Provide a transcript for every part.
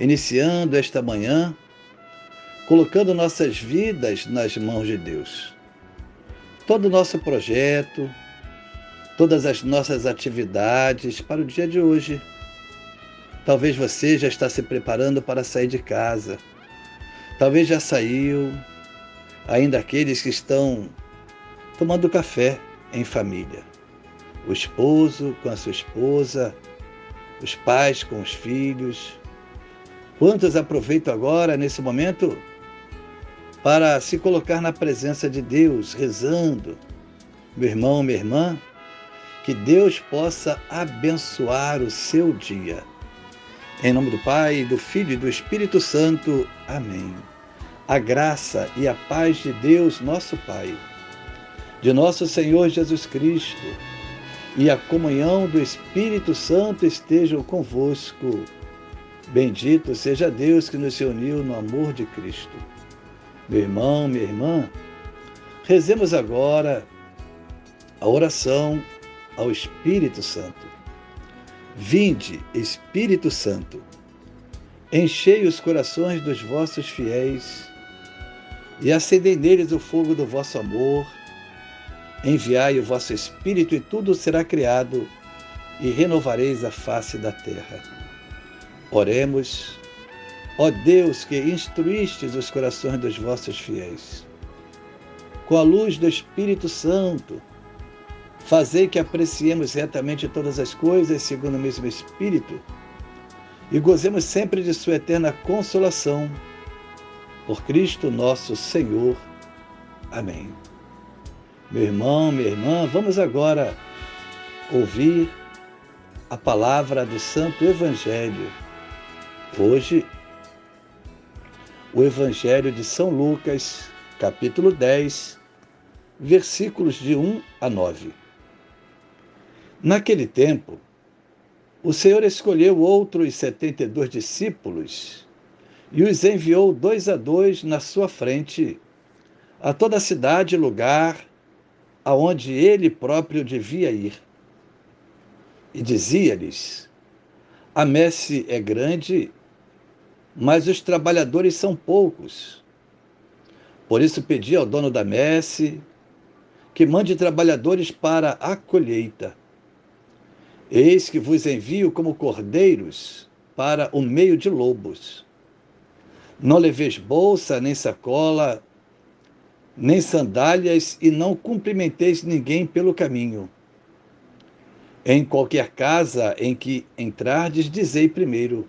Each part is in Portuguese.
iniciando esta manhã, colocando nossas vidas nas mãos de Deus. Todo o nosso projeto, todas as nossas atividades para o dia de hoje. Talvez você já está se preparando para sair de casa. Talvez já saiu. Ainda aqueles que estão tomando café em família. O esposo com a sua esposa, os pais com os filhos, Quantos aproveitam agora, nesse momento, para se colocar na presença de Deus, rezando? Meu irmão, minha irmã, que Deus possa abençoar o seu dia. Em nome do Pai, do Filho e do Espírito Santo. Amém. A graça e a paz de Deus, nosso Pai, de nosso Senhor Jesus Cristo e a comunhão do Espírito Santo estejam convosco Bendito seja Deus que nos uniu no amor de Cristo. Meu irmão, minha irmã, rezemos agora a oração ao Espírito Santo. Vinde, Espírito Santo, enchei os corações dos vossos fiéis e acendei neles o fogo do vosso amor. Enviai o vosso Espírito e tudo será criado e renovareis a face da terra. Oremos, ó Deus que instruístes os corações dos vossos fiéis. Com a luz do Espírito Santo, fazei que apreciemos retamente todas as coisas segundo o mesmo Espírito e gozemos sempre de Sua eterna consolação. Por Cristo nosso Senhor. Amém. Meu irmão, minha irmã, vamos agora ouvir a palavra do Santo Evangelho Hoje, o Evangelho de São Lucas, capítulo 10, versículos de 1 a 9. Naquele tempo, o Senhor escolheu outros setenta e dois discípulos e os enviou dois a dois na sua frente a toda a cidade e lugar aonde ele próprio devia ir. E dizia-lhes: A messe é grande mas os trabalhadores são poucos. Por isso pedi ao dono da messe que mande trabalhadores para a colheita. Eis que vos envio como cordeiros para o meio de lobos. Não leveis bolsa, nem sacola, nem sandálias, e não cumprimenteis ninguém pelo caminho. Em qualquer casa em que entrardes, dizei primeiro: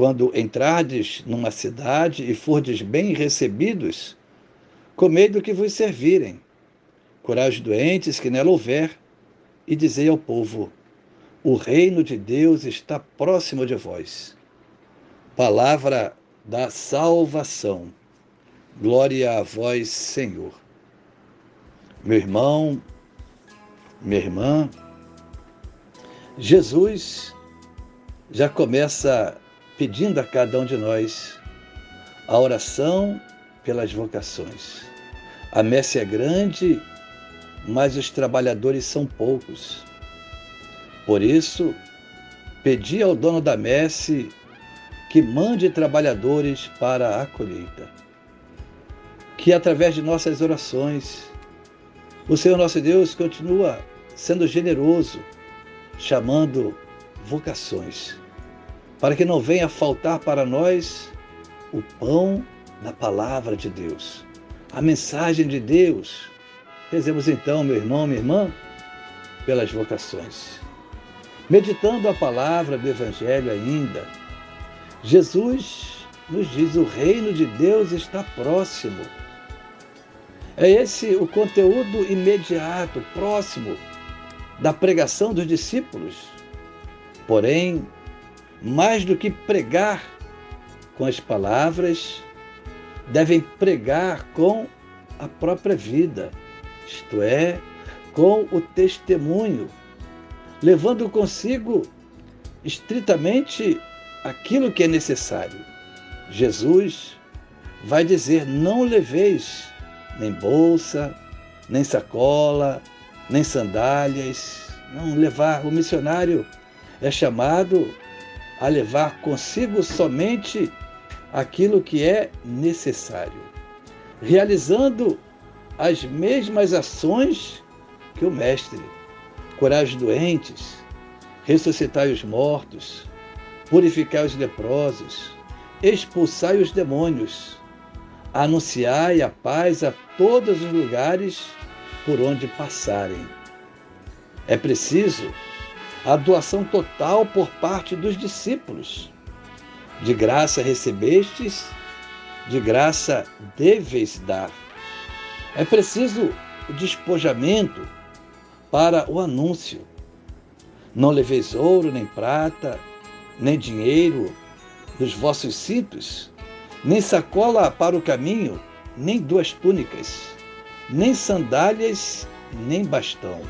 quando entrardes numa cidade e fordes bem recebidos, comei do que vos servirem, curai os doentes que nela houver, e dizei ao povo: O reino de Deus está próximo de vós. Palavra da salvação. Glória a vós, Senhor. Meu irmão, minha irmã, Jesus já começa pedindo a cada um de nós a oração pelas vocações. A messe é grande, mas os trabalhadores são poucos. Por isso, pedi ao dono da messe que mande trabalhadores para a colheita. Que através de nossas orações, o Senhor nosso Deus continua sendo generoso, chamando vocações para que não venha faltar para nós o pão da palavra de Deus, a mensagem de Deus. Rezemos então, meu irmão, minha irmã, pelas vocações. Meditando a palavra do Evangelho ainda, Jesus nos diz: o reino de Deus está próximo. É esse o conteúdo imediato, próximo da pregação dos discípulos. Porém, mais do que pregar com as palavras, devem pregar com a própria vida, isto é, com o testemunho, levando consigo estritamente aquilo que é necessário. Jesus vai dizer: não leveis nem bolsa, nem sacola, nem sandálias. Não levar. O missionário é chamado a levar consigo somente aquilo que é necessário, realizando as mesmas ações que o Mestre: curar os doentes, ressuscitar os mortos, purificar os leprosos, expulsar os demônios, anunciai a paz a todos os lugares por onde passarem. É preciso a doação total por parte dos discípulos. De graça recebestes, de graça deveis dar. É preciso o despojamento para o anúncio. Não leveis ouro, nem prata, nem dinheiro dos vossos cintos, nem sacola para o caminho, nem duas túnicas, nem sandálias, nem bastão.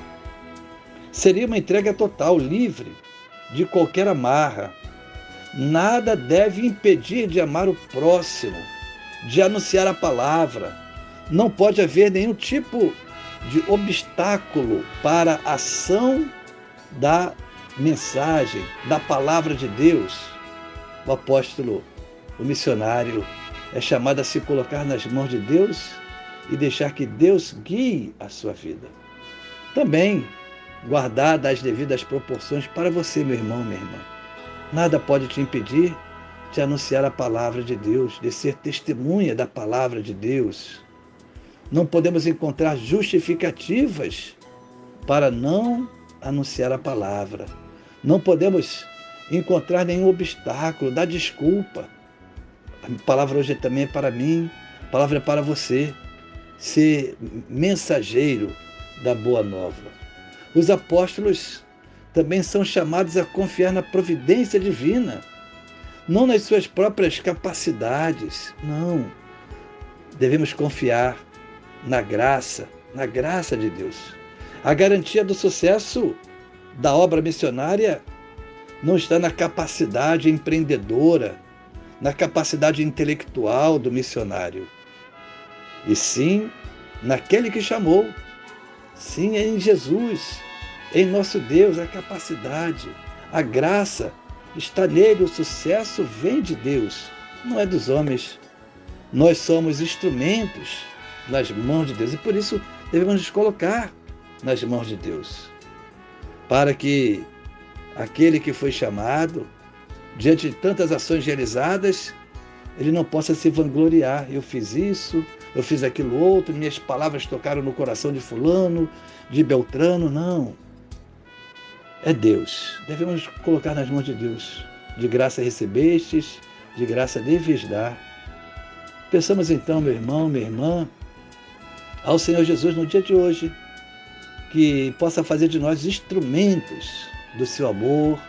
Seria uma entrega total, livre de qualquer amarra. Nada deve impedir de amar o próximo, de anunciar a palavra. Não pode haver nenhum tipo de obstáculo para a ação da mensagem, da palavra de Deus. O apóstolo, o missionário, é chamado a se colocar nas mãos de Deus e deixar que Deus guie a sua vida. Também guardada as devidas proporções para você, meu irmão, minha irmã. Nada pode te impedir de anunciar a palavra de Deus, de ser testemunha da palavra de Deus. Não podemos encontrar justificativas para não anunciar a palavra. Não podemos encontrar nenhum obstáculo, dar desculpa. A palavra hoje também é para mim, a palavra é para você. Ser mensageiro da boa nova. Os apóstolos também são chamados a confiar na providência divina, não nas suas próprias capacidades, não. Devemos confiar na graça, na graça de Deus. A garantia do sucesso da obra missionária não está na capacidade empreendedora, na capacidade intelectual do missionário, e sim naquele que chamou Sim, é em Jesus, em nosso Deus, a capacidade, a graça está nele, o sucesso vem de Deus, não é dos homens. Nós somos instrumentos nas mãos de Deus e por isso devemos nos colocar nas mãos de Deus, para que aquele que foi chamado, diante de tantas ações realizadas, ele não possa se vangloriar. Eu fiz isso, eu fiz aquilo outro, minhas palavras tocaram no coração de Fulano, de Beltrano. Não. É Deus. Devemos colocar nas mãos de Deus. De graça recebestes, de graça deves dar. Pensamos então, meu irmão, minha irmã, ao Senhor Jesus no dia de hoje, que possa fazer de nós instrumentos do seu amor,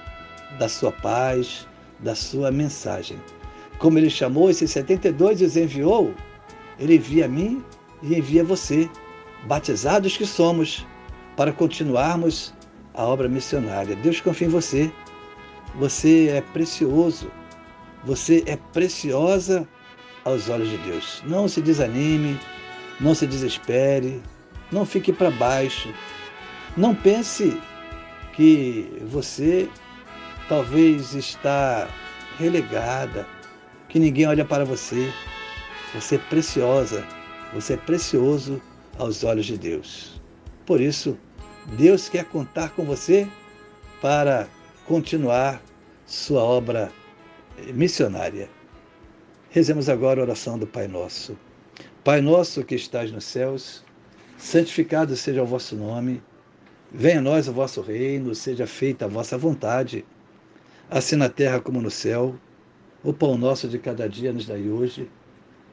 da sua paz, da sua mensagem. Como ele chamou esses 72 e os enviou, ele envia a mim e envia você, batizados que somos, para continuarmos a obra missionária. Deus confia em você. Você é precioso. Você é preciosa aos olhos de Deus. Não se desanime, não se desespere, não fique para baixo. Não pense que você talvez está relegada que ninguém olha para você. Você é preciosa, você é precioso aos olhos de Deus. Por isso, Deus quer contar com você para continuar sua obra missionária. Rezemos agora a oração do Pai Nosso. Pai nosso que estás nos céus, santificado seja o vosso nome. Venha a nós o vosso reino, seja feita a vossa vontade, assim na terra como no céu. O pão nosso de cada dia nos dai hoje.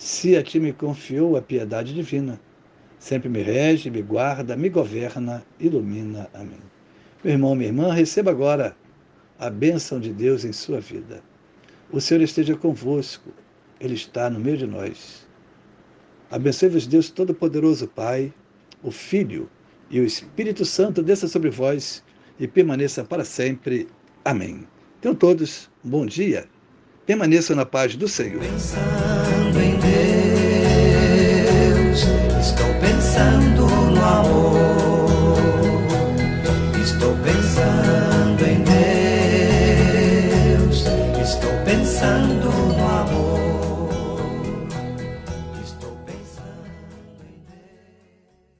se a ti me confiou a piedade divina, sempre me rege, me guarda, me governa, ilumina. Amém. Meu irmão, minha irmã, receba agora a bênção de Deus em sua vida. O Senhor esteja convosco ele está no meio de nós. Abençoe-vos, Deus Todo-Poderoso, Pai, o Filho e o Espírito Santo, desça sobre vós e permaneça para sempre. Amém. Tenham todos um bom dia. Permaneçam na paz do Senhor. Pensando amor. Estou bem.